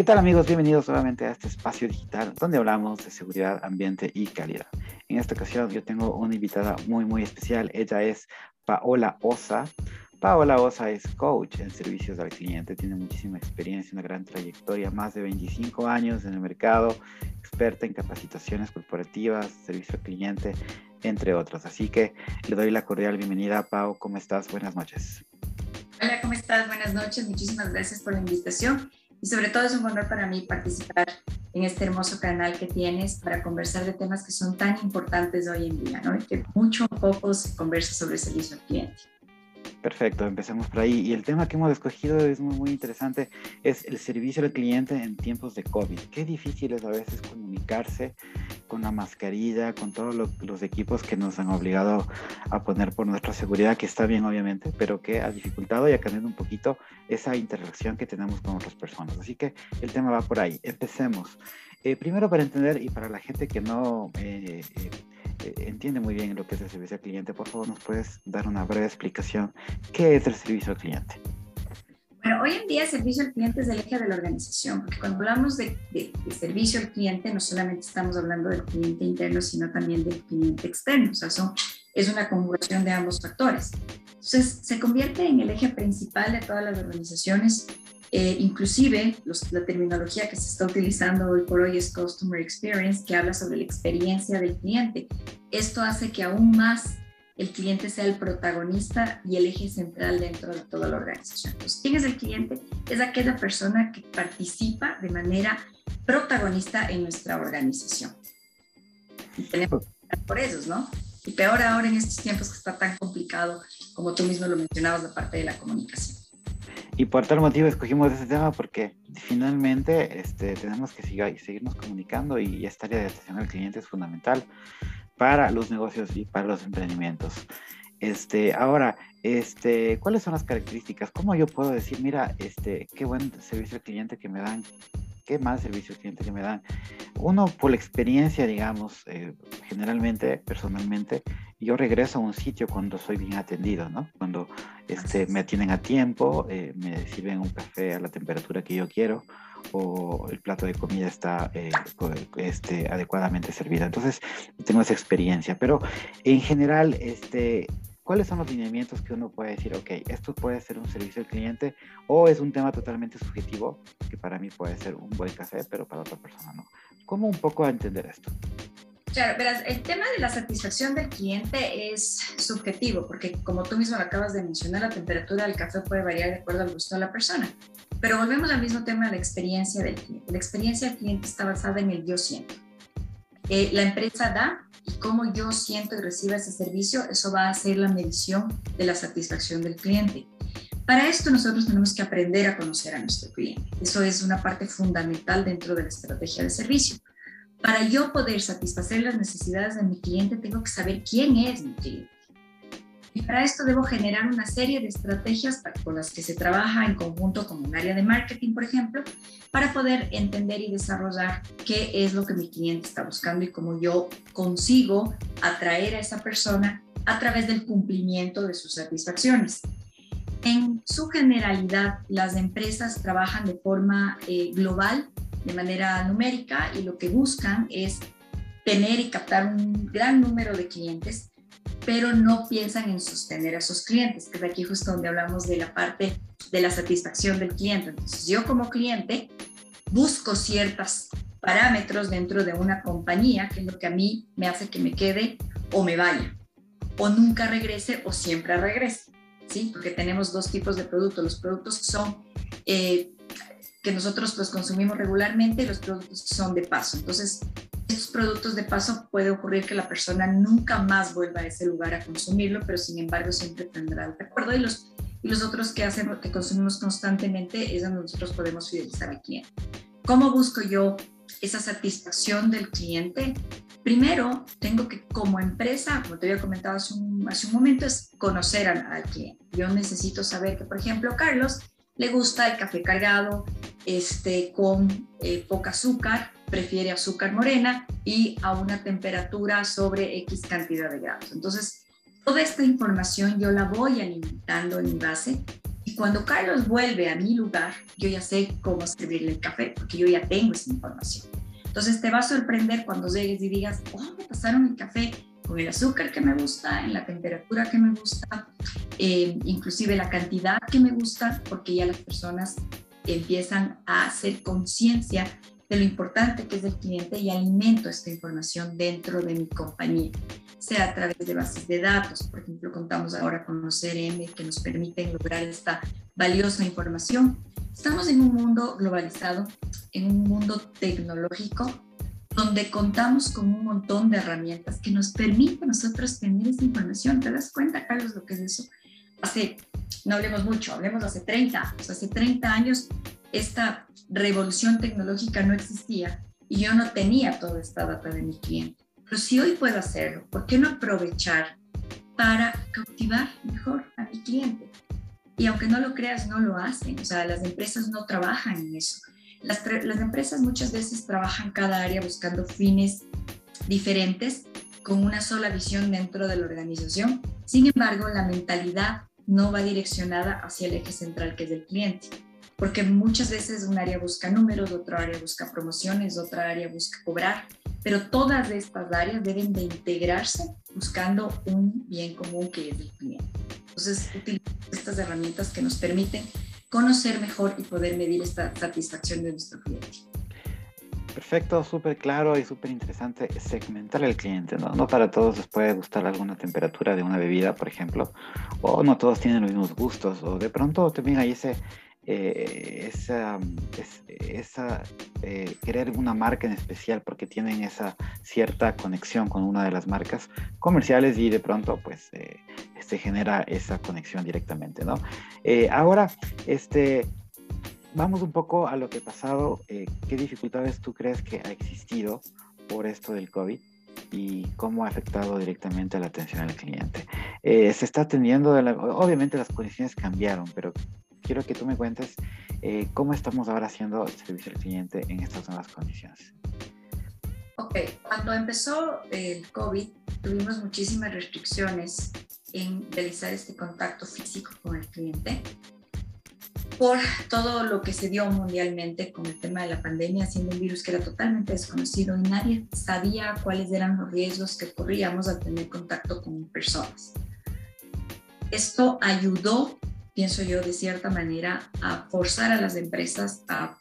¿Qué tal amigos? Bienvenidos nuevamente a este espacio digital donde hablamos de seguridad, ambiente y calidad. En esta ocasión yo tengo una invitada muy muy especial. Ella es Paola Osa. Paola Osa es coach en servicios al cliente, tiene muchísima experiencia, una gran trayectoria, más de 25 años en el mercado, experta en capacitaciones corporativas, servicio al cliente, entre otros. Así que le doy la cordial bienvenida. Pau, ¿cómo estás? Buenas noches. Hola, ¿cómo estás? Buenas noches. Muchísimas gracias por la invitación y sobre todo es un honor para mí participar en este hermoso canal que tienes para conversar de temas que son tan importantes hoy en día, ¿no? Y que mucho o poco se conversa sobre servicio al cliente. Perfecto, empecemos por ahí. Y el tema que hemos escogido es muy, interesante, es el servicio al cliente en tiempos de COVID. Qué difícil es a veces comunicarse con la mascarilla, con todos los equipos que nos han obligado a poner por nuestra seguridad, que está bien obviamente, pero que ha dificultado y ha cambiado un poquito esa interacción que tenemos con otras personas. Así que el tema va por ahí. Empecemos. Eh, primero para entender y para la gente que no... Eh, eh, eh, entiende muy bien lo que es el servicio al cliente, por favor, ¿nos puedes dar una breve explicación? ¿Qué es el servicio al cliente? Bueno, hoy en día el servicio al cliente es el eje de la organización, porque cuando hablamos de, servicio al cliente, no solamente estamos hablando del cliente interno, sino también del cliente externo. O sea, son, es una conjugación de ambos factores. Entonces, se convierte en el eje principal de todas las organizaciones eh, inclusive la terminología que se está utilizando hoy por hoy es Customer Experience, que habla sobre la experiencia del cliente. Esto hace que aún más el cliente sea el protagonista y el eje central dentro de toda la organización. Entonces, ¿quién es el cliente? Es aquella persona que participa de manera protagonista en nuestra organización. Y tenemos que por esos, ¿no? Y peor ahora en estos tiempos que está tan complicado, como tú mismo lo mencionabas, la parte de la comunicación. Y por tal motivo escogimos ese tema porque finalmente este, tenemos que seguir, seguirnos comunicando y esta área de atención al cliente es fundamental para los negocios y para los emprendimientos. Este, ahora, este, ¿cuáles son las características? ¿Cómo yo puedo decir, mira, este, qué buen servicio al cliente que me dan, qué más servicio al cliente que me dan? Uno, por la experiencia, digamos, eh, generalmente, personalmente, yo regreso a un sitio cuando soy bien atendido, ¿no? Cuando este, me atienden a tiempo, eh, me sirven un café a la temperatura que yo quiero o el plato de comida está eh, este, adecuadamente servido. Entonces, tengo esa experiencia. Pero en general, este, ¿cuáles son los lineamientos que uno puede decir, ok, esto puede ser un servicio al cliente o es un tema totalmente subjetivo, que para mí puede ser un buen café, pero para otra persona no? ¿Cómo un poco entender esto? Claro, verás, el tema de la satisfacción del cliente es subjetivo, porque como tú mismo lo acabas de mencionar, la temperatura del café puede variar de acuerdo al gusto de la persona. Pero volvemos al mismo tema de la experiencia del cliente. La experiencia del cliente está basada en el yo siento. Eh, la empresa da y cómo yo siento y recibo ese servicio, eso va a ser la medición de la satisfacción del cliente. Para esto nosotros tenemos que aprender a conocer a nuestro cliente. Eso es una parte fundamental dentro de la estrategia de servicio. Para yo poder satisfacer las necesidades de mi cliente, tengo que saber quién es mi cliente. Y para esto debo generar una serie de estrategias con las que se trabaja en conjunto con un área de marketing, por ejemplo, para poder entender y desarrollar qué es lo que mi cliente está buscando y cómo yo consigo atraer a esa persona a través del cumplimiento de sus satisfacciones. En su generalidad, las empresas trabajan de forma eh, global de manera numérica y lo que buscan es tener y captar un gran número de clientes, pero no piensan en sostener a esos clientes, que es aquí justo donde hablamos de la parte de la satisfacción del cliente. Entonces, yo como cliente busco ciertos parámetros dentro de una compañía, que es lo que a mí me hace que me quede o me vaya, o nunca regrese o siempre regrese, ¿sí? Porque tenemos dos tipos de productos, los productos que son eh, que nosotros los consumimos regularmente y los productos son de paso. Entonces, estos productos de paso puede ocurrir que la persona nunca más vuelva a ese lugar a consumirlo, pero sin embargo siempre tendrá el recuerdo. Y los, y los otros que, que consumimos constantemente es donde nosotros podemos fidelizar al cliente. ¿Cómo busco yo esa satisfacción del cliente? Primero, tengo que como empresa, como te había comentado hace un, hace un momento, es conocer al, al cliente. Yo necesito saber que, por ejemplo, Carlos le gusta el café cargado, este, con eh, poca azúcar, prefiere azúcar morena y a una temperatura sobre X cantidad de grados. Entonces, toda esta información yo la voy alimentando en mi base Y cuando Carlos vuelve a mi lugar, yo ya sé cómo servirle el café, porque yo ya tengo esa información. Entonces te va a sorprender cuando llegues y digas, oh, me pasaron el café con el azúcar que me gusta, en la temperatura que me gusta, eh, inclusive la cantidad que me gusta, porque ya las personas empiezan a hacer conciencia de lo importante que es el cliente y alimento esta información dentro de mi compañía, sea a través de bases de datos, por ejemplo, contamos ahora con los CRM que nos permiten lograr esta valiosa información. Estamos en un mundo globalizado, en un mundo tecnológico, donde contamos con un montón de herramientas que nos permiten nosotros tener esa información. ¿Te das cuenta, Carlos, lo que es eso? Hace, no hablemos mucho, hablemos hace 30 años. Hace 30 años esta revolución tecnológica no existía y yo no tenía toda esta data de mi cliente. Pero si hoy puedo hacerlo, ¿por qué no aprovechar para cautivar mejor a mi cliente? Y aunque no lo creas, no lo hacen. O sea, las empresas no trabajan en eso. Las, las empresas muchas veces trabajan cada área buscando fines diferentes con una sola visión dentro de la organización. Sin embargo, la mentalidad no va direccionada hacia el eje central que es el cliente porque muchas veces un área busca números, otra área busca promociones, otra área busca cobrar, pero todas estas áreas deben de integrarse buscando un bien común que es el cliente. Entonces, utilizamos estas herramientas que nos permiten conocer mejor y poder medir esta satisfacción de nuestro cliente. Perfecto, súper claro y súper interesante segmentar al cliente, ¿no? No para todos les puede gustar alguna temperatura de una bebida, por ejemplo, o no todos tienen los mismos gustos, o de pronto también hay ese eh, esa, esa eh, querer una marca en especial porque tienen esa cierta conexión con una de las marcas comerciales y de pronto pues eh, se genera esa conexión directamente, ¿no? ahora, este, vamos un poco a lo que ha pasado. ¿Qué dificultades tú crees que ha existido por esto del COVID? y cómo ha afectado directamente a la atención al cliente. se está atendiendo, obviamente las condiciones cambiaron, pero quiero que tú me cuentes eh, cómo estamos ahora haciendo el servicio al cliente en estas nuevas condiciones. Ok, cuando empezó el COVID tuvimos muchísimas restricciones en realizar este contacto físico con el cliente por todo lo que se dio mundialmente con el tema de la pandemia, siendo un virus que era totalmente desconocido y nadie sabía cuáles eran los riesgos que corríamos al tener contacto con personas. Esto ayudó pienso yo, de cierta manera, a forzar a las empresas a,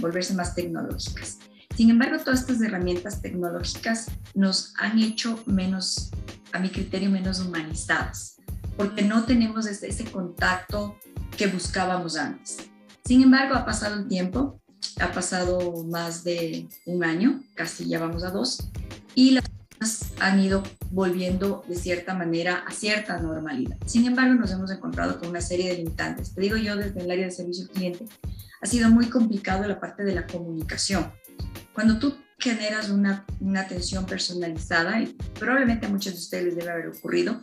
volverse más tecnológicas. Sin embargo, todas estas herramientas tecnológicas nos han hecho menos, a mi criterio, menos humanizadas, porque no tenemos ese, ese contacto que buscábamos antes. Sin embargo, ha pasado el tiempo, ha pasado más de un año, casi ya vamos a dos, y las han ido volviendo de cierta manera a cierta normalidad. Sin embargo, nos hemos encontrado con una serie de limitantes. Te digo yo desde el área de servicio al cliente, ha sido muy complicado la parte de la comunicación. Cuando tú generas una, una atención personalizada, y probablemente a muchos de ustedes les debe haber ocurrido,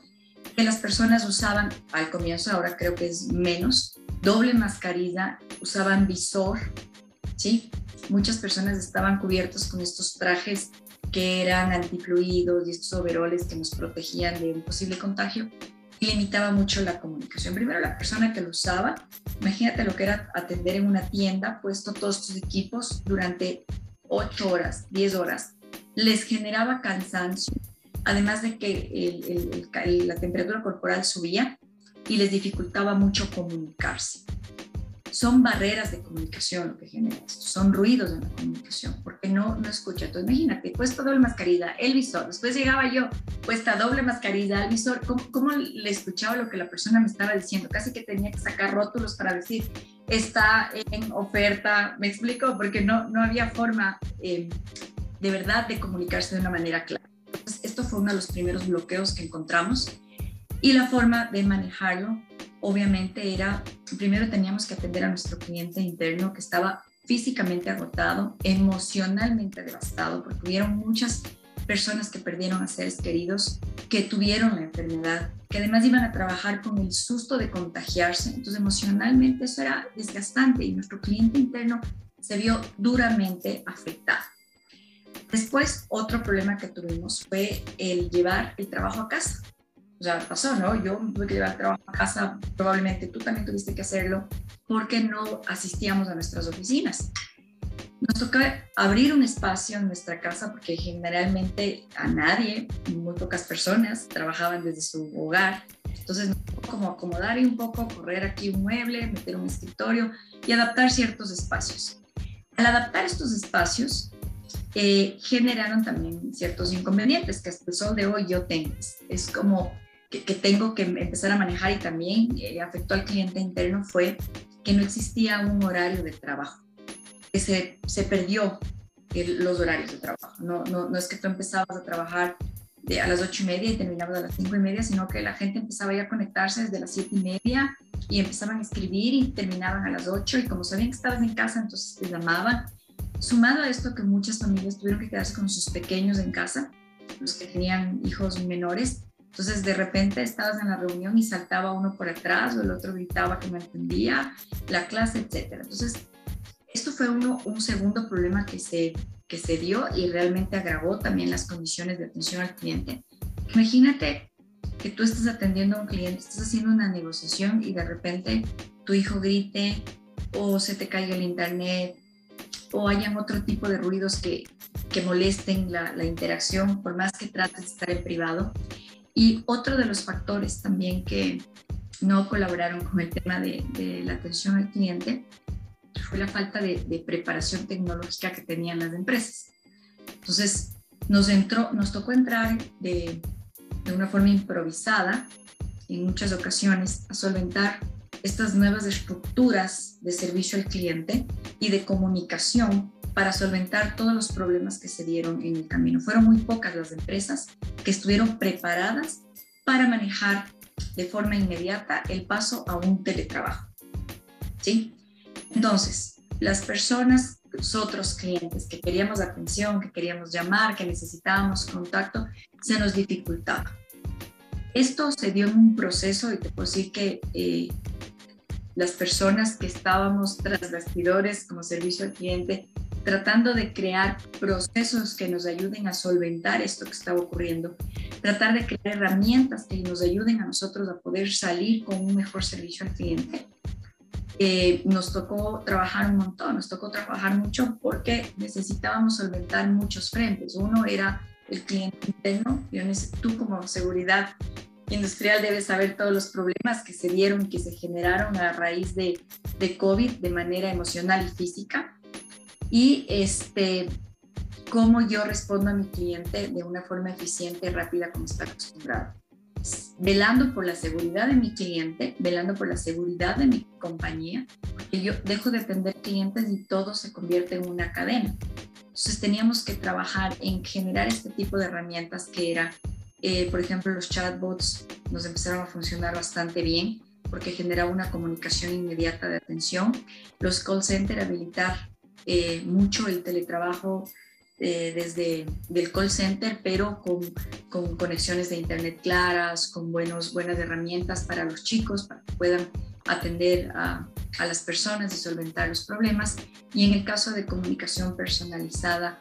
que las personas usaban al comienzo, ahora creo que es menos, doble mascarilla, usaban visor, ¿sí? Muchas personas estaban cubiertos con estos trajes que eran antifluidos y estos overoles que nos protegían de un posible contagio y limitaba mucho la comunicación. Primero la persona que lo usaba, imagínate lo que era atender en una tienda, puesto todos estos equipos durante 8 horas, 10 horas, les generaba cansancio, además de que la temperatura corporal subía y les dificultaba mucho comunicarse son barreras de comunicación lo que genera esto, son ruidos en la comunicación, porque no, no escucha. Entonces, imagínate, puesta doble mascarilla, el visor, después llegaba yo, puesta doble mascarilla, el visor, ¿cómo, ¿cómo, le escuchaba lo que la persona me estaba diciendo? Casi que tenía que sacar rótulos para decir, está en oferta, me explico, porque no, no había forma eh, de verdad de comunicarse de una manera clara. Entonces, esto fue uno de los primeros bloqueos que encontramos y la forma de manejarlo obviamente era, primero teníamos que atender a nuestro cliente interno que estaba físicamente agotado, emocionalmente devastado, porque hubieron muchas personas que perdieron a seres queridos, que tuvieron la enfermedad, que además iban a trabajar con el susto de contagiarse. Entonces emocionalmente eso era desgastante y nuestro cliente interno se vio duramente afectado. Después, otro problema que tuvimos fue el llevar el trabajo a casa O sea, pasó, ¿no? Yo tuve que llevar trabajo a casa, probablemente tú también tuviste que hacerlo, porque no asistíamos a nuestras oficinas. Nos tocó abrir un espacio en nuestra casa porque generalmente a nadie, muy pocas personas trabajaban desde su hogar. Entonces, como acomodar y un poco, correr aquí un mueble, meter un escritorio y adaptar ciertos espacios. Al adaptar estos espacios, eh, generaron también ciertos inconvenientes que hasta el sol de hoy yo tengo. Es como que, tengo que empezar a manejar y también eh, afectó al cliente interno fue que no existía un horario de trabajo, que se, se perdió los horarios de trabajo. No, no, no, es que tú empezabas a trabajar de, a las ocho y media y terminabas a las cinco y media, sino que la gente empezaba ya a conectarse desde las siete y media y empezaban a escribir y terminaban a las ocho y como sabían que estabas en casa, entonces te llamaban. Sumado a esto que muchas familias tuvieron que quedarse con sus pequeños en casa, los que tenían hijos menores, entonces, de repente estabas en la reunión y saltaba uno por atrás o el otro gritaba que no entendía la clase, etc. Entonces, esto fue uno, un segundo problema que se, que se dio y realmente agravó también las condiciones de atención al cliente. Imagínate que tú estás atendiendo a un cliente, estás haciendo una negociación y de repente tu hijo grite o se te caiga el internet o hayan otro tipo de ruidos que, que molesten la, la interacción, por más que trates de estar en privado. Y otro de los factores también que no colaboraron con el tema de, la atención al cliente fue la falta de, preparación tecnológica que tenían las empresas. Entonces, nos, entró, nos tocó entrar de, de una forma improvisada en muchas ocasiones a solventar estas nuevas estructuras de servicio al cliente y de comunicación para solventar todos los problemas que se dieron en el camino. Fueron muy pocas las empresas que estuvieron preparadas para manejar de forma inmediata el paso a un teletrabajo. ¿Sí? Entonces, las personas, nosotros clientes que queríamos atención, que queríamos llamar, que necesitábamos contacto, se nos dificultaba. Esto se dio en un proceso y te puedo decir que eh, las personas que estábamos tras bastidores como servicio al cliente tratando de crear procesos que nos ayuden a solventar esto que estaba ocurriendo, tratar de crear herramientas que nos ayuden a nosotros a poder salir con un mejor servicio al cliente. Eh, nos tocó trabajar un montón, nos tocó trabajar mucho porque necesitábamos solventar muchos frentes. Uno era el cliente interno, tú como seguridad industrial debes saber todos los problemas que se dieron, que se generaron a raíz de COVID de manera emocional y física y este, cómo yo respondo a mi cliente de una forma eficiente y rápida como está acostumbrado. Velando por la seguridad de mi cliente, velando por la seguridad de mi compañía, porque yo dejo de atender clientes y todo se convierte en una cadena. Entonces teníamos que trabajar en generar este tipo de herramientas que era, eh, por ejemplo, los chatbots nos empezaron a funcionar bastante bien porque generaba una comunicación inmediata de atención. Los call center habilitar eh, mucho el teletrabajo eh, desde el call center, pero con, con, conexiones de internet claras, con buenos, buenas herramientas para los chicos, para que puedan atender a, las personas y solventar los problemas. Y en el caso de comunicación personalizada,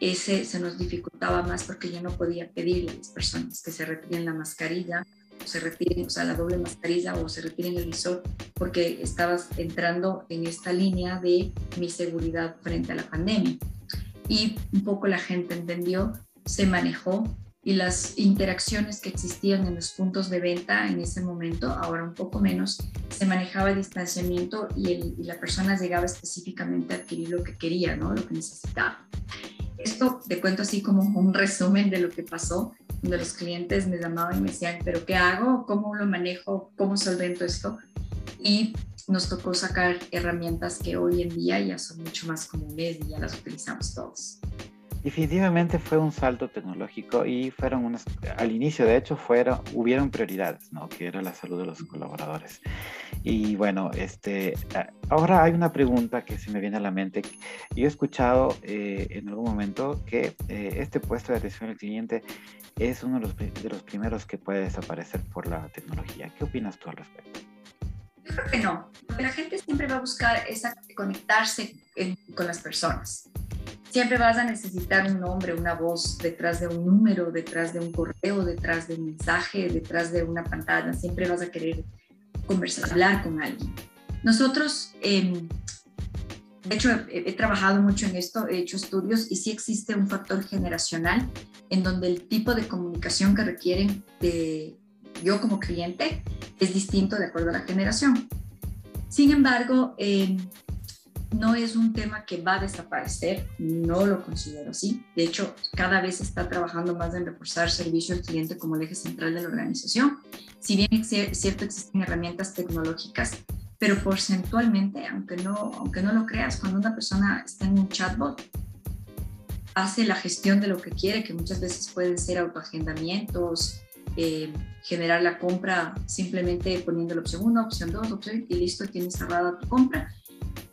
ese se nos dificultaba más porque yo no podía pedirle a las personas que se retiren la mascarilla se retiren, o sea, la doble mascarilla o se retiren el visor, porque estabas entrando en esta línea de mi seguridad frente a la pandemia. Y un poco la gente entendió, se manejó y las interacciones que existían en los puntos de venta en ese momento, ahora un poco menos, se manejaba el distanciamiento y, y la persona llegaba específicamente a adquirir lo que quería, ¿no? lo que necesitaba. Esto te cuento así como un resumen de lo que pasó donde los clientes me llamaban y me decían, pero ¿qué hago? ¿Cómo lo manejo? ¿Cómo solvento esto? Y nos tocó sacar herramientas que hoy en día ya son mucho más comunes y ya las utilizamos todos. Definitivamente fue un salto tecnológico y fueron unas, al inicio de hecho fueron, hubieron prioridades, ¿no? Que era la salud de los colaboradores. Y bueno, este, ahora hay una pregunta que se me viene a la mente. Yo he escuchado eh, en algún momento que eh, este puesto de atención al cliente es uno de los, primeros que puede desaparecer por la tecnología. ¿Qué opinas tú al respecto? Creo que no, la gente siempre va a buscar esa conectarse con las personas. Siempre vas a necesitar un nombre, una voz detrás de un número, detrás de un correo, detrás de un mensaje, detrás de una pantalla. Siempre vas a querer conversar, hablar con alguien. Nosotros, em, de hecho, he, trabajado mucho en esto, he hecho estudios y sí existe un factor generacional en donde el tipo de comunicación que requieren yo como cliente es distinto de acuerdo a la generación. Sin embargo, eh, no es un tema que va a desaparecer, no lo considero así. De hecho, cada vez se está trabajando más en reforzar servicio al cliente como el eje central de la organización. Si bien es cierto existen herramientas tecnológicas, pero porcentualmente, aunque no, aunque no lo creas, cuando una persona está en un chatbot, hace la gestión de lo que quiere, que muchas veces pueden ser autoagendamientos, eh, generar la compra simplemente poniendo la opción 1, opción 2, opción y listo, tienes cerrada tu compra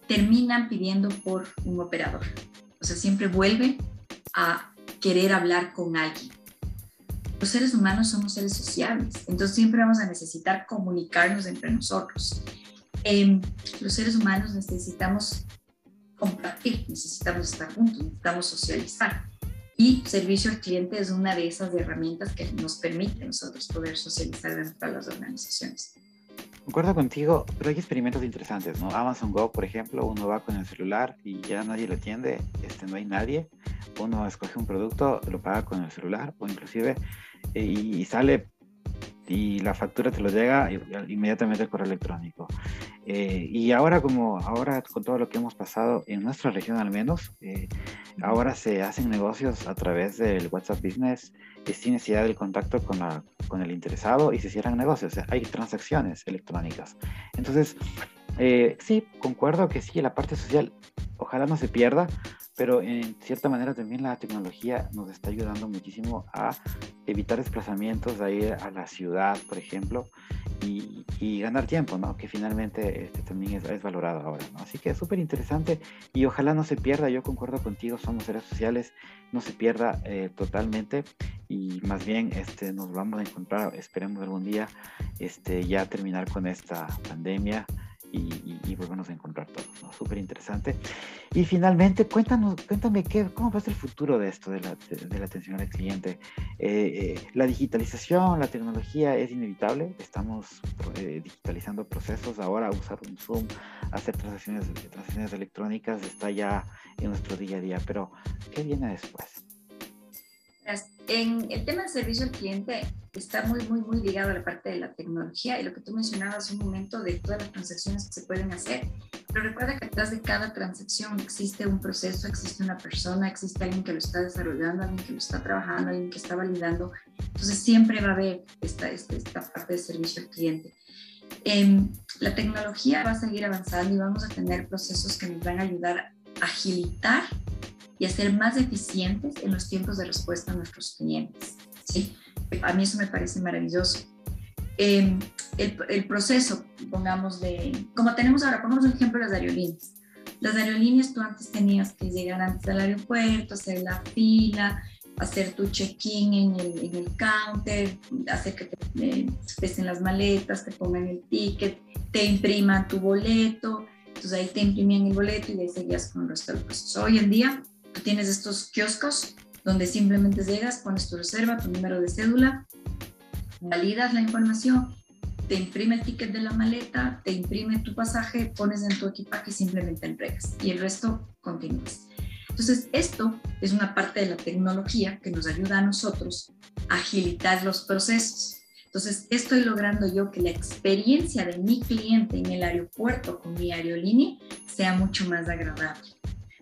terminan pidiendo por un operador. O sea, siempre vuelve a querer hablar con alguien. Los seres humanos somos seres sociables, entonces siempre vamos a necesitar comunicarnos entre nosotros. Em, los seres humanos necesitamos compartir, necesitamos estar juntos, necesitamos socializar. Y servicio al cliente es una de esas herramientas que nos permite a nosotros poder socializar dentro de las organizaciones. Concuerdo contigo, pero hay experimentos interesantes, ¿no? Amazon Go, por ejemplo, uno va con el celular y ya nadie lo atiende, este, no hay nadie. Uno escoge un producto, lo paga con el celular o inclusive eh, y, sale y la factura te lo llega inmediatamente al correo electrónico. Eh, y ahora como ahora con todo lo que hemos pasado en nuestra región al menos, eh, ahora se hacen negocios a través del WhatsApp Business sin necesidad del contacto con, la, con el interesado y se cierran negocios. hay transacciones electrónicas. Entonces, eh, sí, concuerdo que sí, la parte social ojalá no se pierda, pero en cierta manera también la tecnología nos está ayudando muchísimo a evitar desplazamientos, a ir a la ciudad, por ejemplo, y, ganar tiempo, ¿no? Que finalmente este, también es, valorado ahora, ¿no? Así que es súper interesante y ojalá no se pierda, yo concuerdo contigo, somos seres sociales, no se pierda eh, totalmente y más bien este, nos vamos a encontrar, esperemos algún día este, ya terminar con esta pandemia y, y, volvernos a encontrar todos. ¿no? Súper interesante. Y finalmente, cuéntanos, cuéntame qué, cómo va a ser el futuro de esto, de la, de, la atención al cliente. Eh, eh, la digitalización, la tecnología es inevitable. Estamos eh, digitalizando procesos. Ahora usar un Zoom, hacer transacciones, transacciones electrónicas está ya en nuestro día a día. Pero, ¿qué viene después? En el tema del servicio al cliente está muy, muy, muy ligado a la parte de la tecnología y lo que tú mencionabas un momento de todas las transacciones que se pueden hacer. Pero recuerda que detrás de cada transacción existe un proceso, existe una persona, existe alguien que lo está desarrollando, alguien que lo está trabajando, alguien que está validando. Entonces siempre va a haber esta, esta, esta parte de servicio al cliente. Eh, la tecnología va a seguir avanzando y vamos a tener procesos que nos van a ayudar a agilitar y a ser más eficientes en los tiempos de respuesta a nuestros clientes. ¿sí? A mí eso me parece maravilloso. Em, el, el, proceso, pongamos, de, como tenemos ahora, pongamos un ejemplo de las aerolíneas. Las aerolíneas tú antes tenías que llegar antes al aeropuerto, hacer la fila, hacer tu check-in en el, en el, counter, hacer que te eh, pesen las maletas, te pongan el ticket, te impriman tu boleto, entonces ahí te imprimían el boleto y de ahí seguías con el resto del proceso. Hoy en día tienes estos kioscos donde simplemente llegas, pones tu reserva, tu número de cédula, validas la información, te imprime el ticket de la maleta, te imprime tu pasaje, pones en tu equipaje y simplemente entregas. Y el resto continúas. Entonces, esto es una parte de la tecnología que nos ayuda a nosotros a agilitar los procesos. Entonces, estoy logrando yo que la experiencia de mi cliente en el aeropuerto con mi aerolínea sea mucho más agradable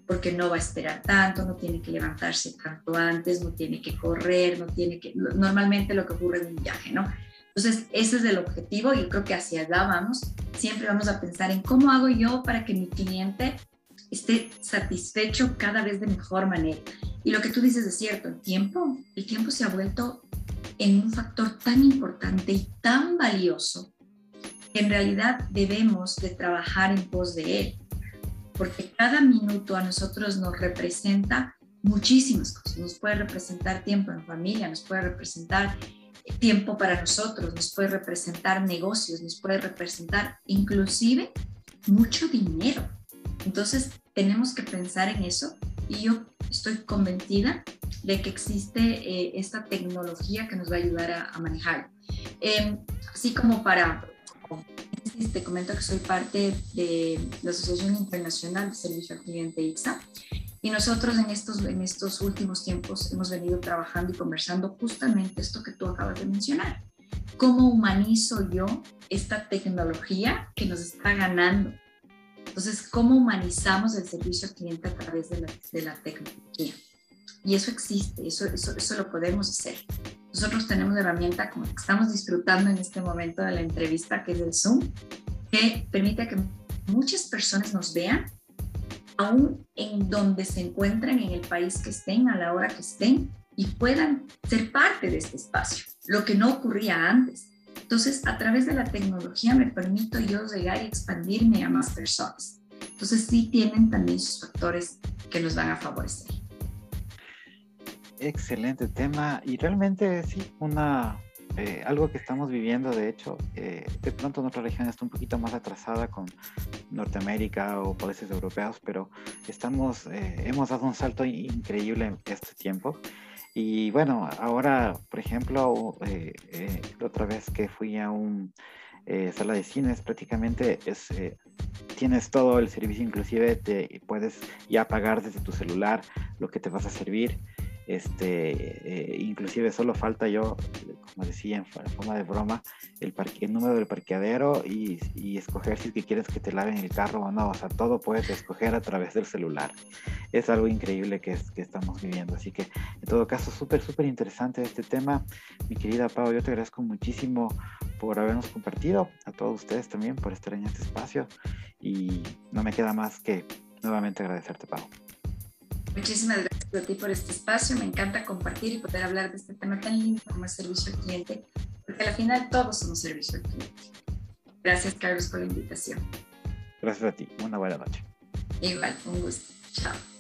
porque no va a esperar tanto, no tiene que levantarse tanto antes, no tiene que correr, no tiene que, normalmente lo que ocurre en un viaje, ¿no? Entonces, ese es el objetivo y creo que hacia allá vamos. Siempre vamos a pensar en cómo hago yo para que mi cliente esté satisfecho cada vez de mejor manera. Y lo que tú dices es cierto, el tiempo, el tiempo se ha vuelto en un factor tan importante y tan valioso que en realidad debemos de trabajar en pos de él porque cada minuto a nosotros nos representa muchísimas cosas. Nos puede representar tiempo en familia, nos puede representar tiempo para nosotros, nos puede representar negocios, nos puede representar inclusive mucho dinero. Entonces tenemos que pensar en eso y yo estoy convencida de que existe eh, esta tecnología que nos va a ayudar a, manejar. Em, así como para, te comento que soy parte de la Asociación Internacional de Servicio al Cliente IXA y nosotros en estos, en estos últimos tiempos hemos venido trabajando y conversando justamente esto que tú acabas de mencionar. ¿Cómo humanizo yo esta tecnología que nos está ganando? Entonces, ¿cómo humanizamos el servicio al cliente a través de la, de la tecnología? Y eso existe, eso, eso, eso lo podemos hacer. Nosotros tenemos herramienta como que estamos disfrutando en este momento de la entrevista, que es el Zoom, que permite que muchas personas nos vean aún en donde se encuentran, en el país que estén, a la hora que estén, y puedan ser parte de este espacio, lo que no ocurría antes. Entonces, a través de la tecnología me permito yo llegar y expandirme a más personas. Entonces, sí tienen también sus factores que nos van a favorecer. Excelente tema y realmente sí, una, eh, algo que estamos viviendo, de hecho, eh, de pronto nuestra región está un poquito más atrasada con Norteamérica o países europeos, pero estamos, eh, hemos dado un salto increíble en este tiempo. Y bueno, ahora, por ejemplo, la otra vez que fui a un sala de cines, prácticamente es, tienes todo el servicio, inclusive te puedes ya pagar desde tu celular lo que te vas a servir. Este, inclusive solo falta yo como decía, en forma de broma, el, parque, el número del parqueadero y, escoger si que quieres que te laven el carro o no. O sea, todo puedes escoger a través del celular. Es algo increíble que, es, que estamos viviendo. Así que, en todo caso, súper, súper interesante este tema. Mi querida Pau, yo te agradezco muchísimo por habernos compartido, a todos ustedes también por estar en este espacio. Y no me queda más que nuevamente agradecerte, Pau. Muchísimas gracias a ti por este espacio. Me encanta compartir y poder hablar de este tema tan lindo como el servicio al cliente, porque al final todos somos servicio al cliente. Gracias, Carlos, por la invitación. Gracias a ti. Una buena noche. Igual, un gusto. Chao.